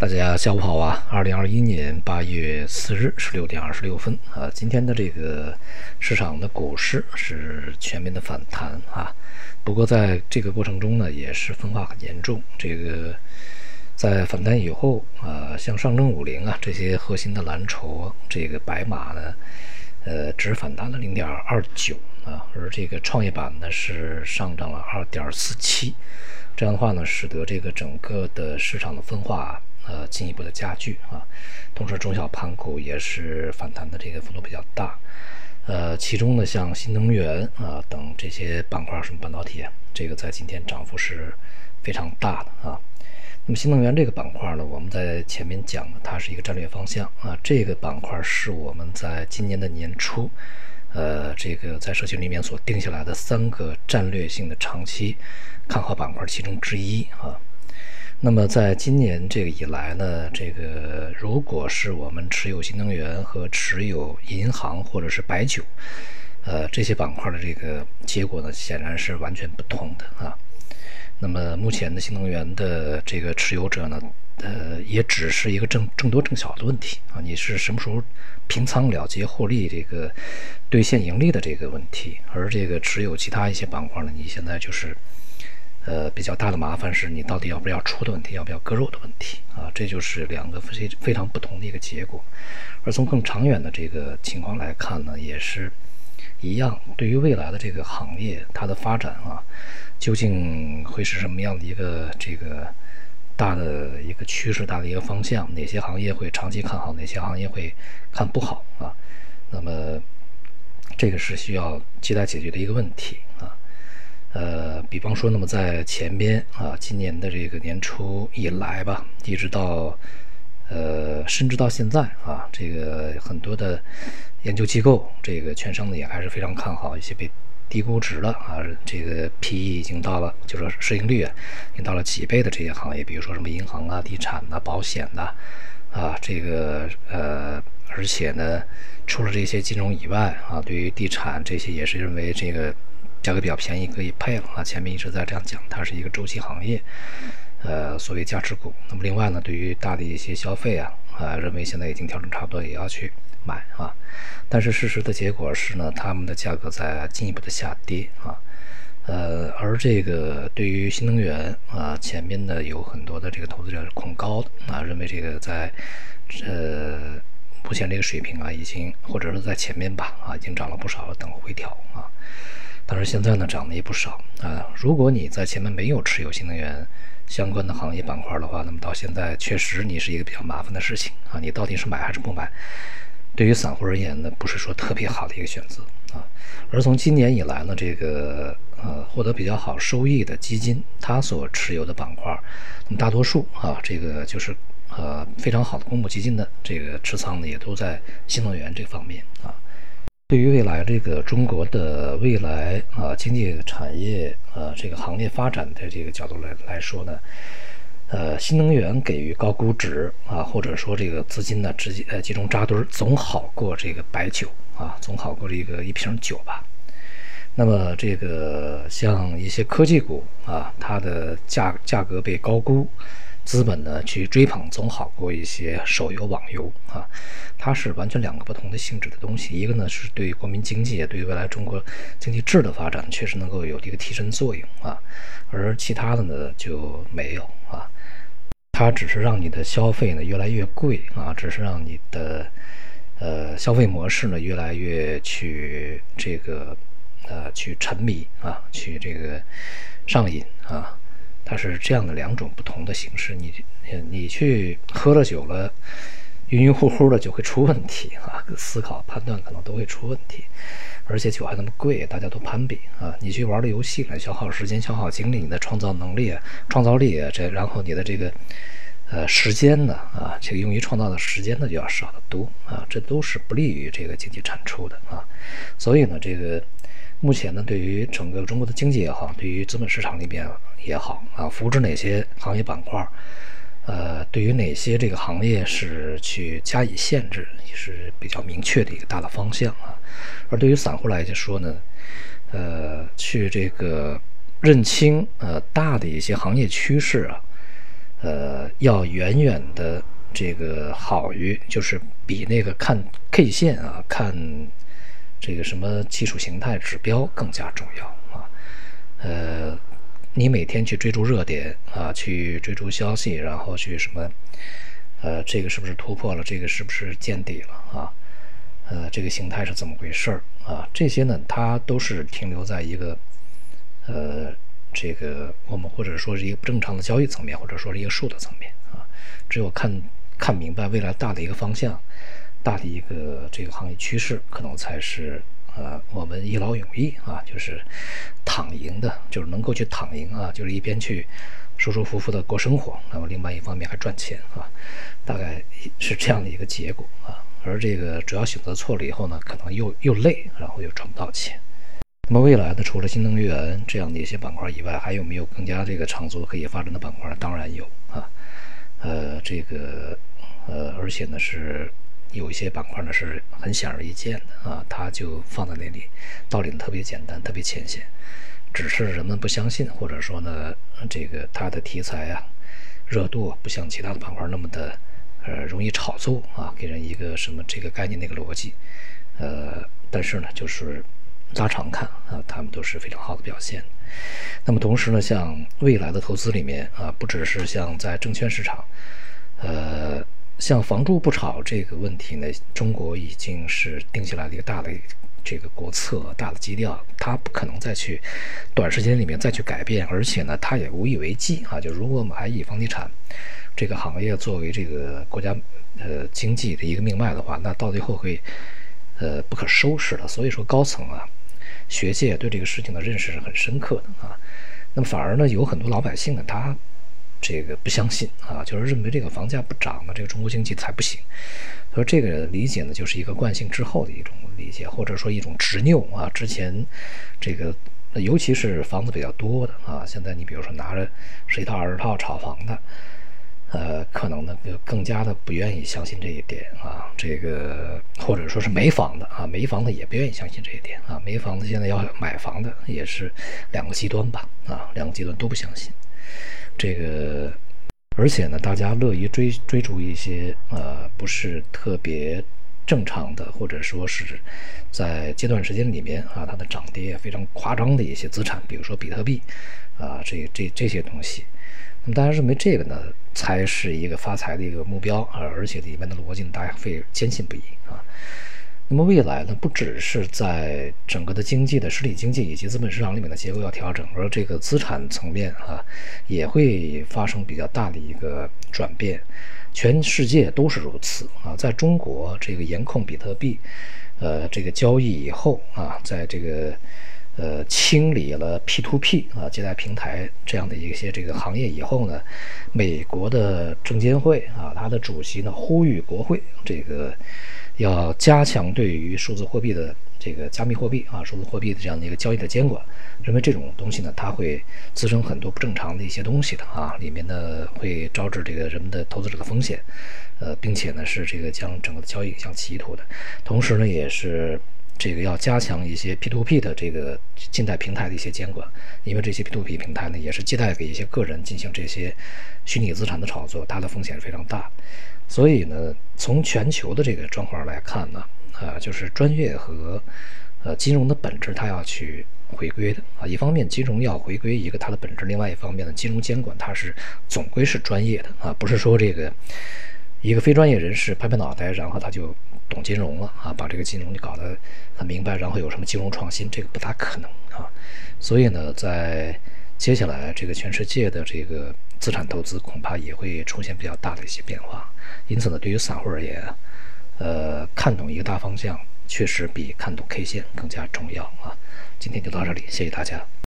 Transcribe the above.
大家下午好啊！二零二一年八月四日十六点二十六分啊，今天的这个市场的股市是全面的反弹啊。不过在这个过程中呢，也是分化很严重。这个在反弹以后啊，像上证五零啊这些核心的蓝筹，这个白马呢，呃，只反弹了零点二九啊，而这个创业板呢是上涨了二点四七。这样的话呢，使得这个整个的市场的分化。呃，进一步的加剧啊，同时中小盘股也是反弹的这个幅度比较大，呃，其中呢，像新能源啊等这些板块，什么半导体，这个在今天涨幅是非常大的啊。那么新能源这个板块呢，我们在前面讲的，它是一个战略方向啊，这个板块是我们在今年的年初，呃，这个在社群里面所定下来的三个战略性的长期看好板块其中之一啊。那么，在今年这个以来呢，这个如果是我们持有新能源和持有银行或者是白酒，呃，这些板块的这个结果呢，显然是完全不同的啊。那么，目前的新能源的这个持有者呢，呃，也只是一个挣挣多挣少的问题啊。你是什么时候平仓了结获利，这个兑现盈利的这个问题，而这个持有其他一些板块呢，你现在就是。呃，比较大的麻烦是你到底要不要出的问题，要不要割肉的问题啊，这就是两个非非常不同的一个结果。而从更长远的这个情况来看呢，也是一样。对于未来的这个行业，它的发展啊，究竟会是什么样的一个这个大的一个趋势、大的一个方向？哪些行业会长期看好？哪些行业会看不好啊？那么这个是需要亟待解决的一个问题。呃，比方说，那么在前边啊，今年的这个年初以来吧，一直到呃，甚至到现在啊，这个很多的研究机构，这个券商呢也还是非常看好一些被低估值了啊，这个 P E 已经到了，就是说市盈率已经到了几倍的这些行业，比如说什么银行啊、地产呐、保险呐，啊，这个呃，而且呢，除了这些金融以外啊，对于地产这些也是认为这个。价格比较便宜，可以配了啊！前面一直在这样讲，它是一个周期行业，呃，所谓价值股。那么另外呢，对于大的一些消费啊，啊，认为现在已经调整差不多，也要去买啊。但是事实的结果是呢，他们的价格在进一步的下跌啊。呃，而这个对于新能源啊，前面呢有很多的这个投资者是恐高的啊，认为这个在呃目前这个水平啊，已经或者说在前面吧啊，已经涨了不少了，等回调啊。但是现在呢，涨的也不少啊。如果你在前面没有持有新能源相关的行业板块的话，那么到现在确实你是一个比较麻烦的事情啊。你到底是买还是不买？对于散户而言呢，不是说特别好的一个选择啊。而从今年以来呢，这个呃获得比较好收益的基金，它所持有的板块，那么大多数啊，这个就是呃非常好的公募基金的这个持仓呢，也都在新能源这方面啊。对于未来这个中国的未来啊经济产业啊这个行业发展的这个角度来来说呢，呃新能源给予高估值啊或者说这个资金呢直接呃集中扎堆儿总好过这个白酒啊总好过这个一瓶酒吧。那么这个像一些科技股啊它的价价格被高估。资本呢去追捧总好过一些手游网游啊，它是完全两个不同的性质的东西。一个呢是对国民经济、对于未来中国经济质的发展确实能够有一个提升作用啊，而其他的呢就没有啊。它只是让你的消费呢越来越贵啊，只是让你的呃消费模式呢越来越去这个呃去沉迷啊，去这个上瘾啊。它是这样的两种不同的形式，你你去喝了酒了，晕晕乎乎的就会出问题啊，思考判断可能都会出问题，而且酒还那么贵，大家都攀比啊。你去玩的游戏来消耗时间、消耗精力，你的创造能力、创造力这，然后你的这个呃时间呢啊，这个用于创造的时间呢就要少得多啊，这都是不利于这个经济产出的啊。所以呢，这个。目前呢，对于整个中国的经济也好，对于资本市场里边也好啊，扶持哪些行业板块，呃，对于哪些这个行业是去加以限制，也是比较明确的一个大的方向啊。而对于散户来说呢，呃，去这个认清呃大的一些行业趋势啊，呃，要远远的这个好于，就是比那个看 K 线啊，看这个什么技术形态指标更加重要啊。呃，你每天去追逐热点啊，去追逐消息，然后去什么，呃，这个是不是突破了？这个是不是见底了啊？呃，这个形态是怎么回事啊？这些呢，它都是停留在一个，呃，这个我们或者说是一个不正常的交易层面，或者说是一个数的层面啊。只有看看明白未来大的一个方向，大的一个这个行业趋势，可能才是呃我们一劳永逸啊，就是躺赢的，就是能够去躺赢啊，就是一边去舒舒服服的过生活，那么另外一方面还赚钱啊，大概是这样的一个结果啊。而这个主要选择错了以后呢，可能又又累，然后又赚不到钱。那么未来呢，除了新能源这样的一些板块以外，还有没有更加这个长足可以发展的板块？当然有啊。呃，这个呃，而且呢是有一些板块呢是很显而易见的啊，它就放在那里，道理特别简单，特别浅显，只是人们不相信，或者说呢，这个它的题材啊热度不像其他的板块那么的。呃，容易炒作啊，给人一个什么这个概念、那个逻辑，呃，但是呢，就是拉长看啊，他们都是非常好的表现。那么同时呢，像未来的投资里面啊，不只是像在证券市场，呃，像房住不炒这个问题呢，中国已经是定下来了一个大的这个国策、大的基调，它不可能再去短时间里面再去改变，而且呢，它也无以为继啊。就如果我们还以房地产。这个行业作为这个国家呃经济的一个命脉的话，那到最后会呃不可收拾的。所以说高层啊，学界对这个事情的认识是很深刻的啊。那么反而呢，有很多老百姓呢，他这个不相信啊，就是认为这个房价不涨呢，这个中国经济才不行。所以这个理解呢，就是一个惯性之后的一种理解，或者说一种执拗啊。之前这个尤其是房子比较多的啊，现在你比如说拿着十一套二十套炒房的。呃，可能呢就更加的不愿意相信这一点啊，这个或者说是没房的啊，没房的也不愿意相信这一点啊，没房子现在要买房的也是两个极端吧啊，两个极端都不相信这个，而且呢，大家乐于追追逐一些呃不是特别正常的，或者说是在阶段时间里面啊，它的涨跌非常夸张的一些资产，比如说比特币啊，这这这些东西。那么大家认为这个呢，才是一个发财的一个目标啊，而且里面的逻辑，大家会坚信不疑啊。那么未来呢，不只是在整个的经济的实体经济以及资本市场里面的结构要调整，而这个资产层面啊，也会发生比较大的一个转变。全世界都是如此啊，在中国这个严控比特币，呃，这个交易以后啊，在这个。呃，清理了 P to P 啊，借贷平台这样的一些这个行业以后呢，美国的证监会啊，它的主席呢呼吁国会这个要加强对于数字货币的这个加密货币啊，数字货币的这样的一个交易的监管，认为这种东西呢，它会滋生很多不正常的一些东西的啊，里面呢会招致这个人们的投资者的风险，呃，并且呢是这个将整个的交易向歧途的，同时呢也是。这个要加强一些 P2P 的这个借贷平台的一些监管，因为这些 P2P 平台呢，也是借贷给一些个人进行这些虚拟资产的炒作，它的风险是非常大。所以呢，从全球的这个状况来看呢，啊，就是专业和呃金融的本质，它要去回归的啊。一方面，金融要回归一个它的本质；另外一方面呢，金融监管它是总归是专业的啊，不是说这个一个非专业人士拍拍脑袋，然后他就。懂金融了啊，把这个金融就搞得很明白，然后有什么金融创新，这个不大可能啊。所以呢，在接下来这个全世界的这个资产投资恐怕也会出现比较大的一些变化。因此呢，对于散户而言，呃，看懂一个大方向确实比看懂 K 线更加重要啊。今天就到这里，谢谢大家。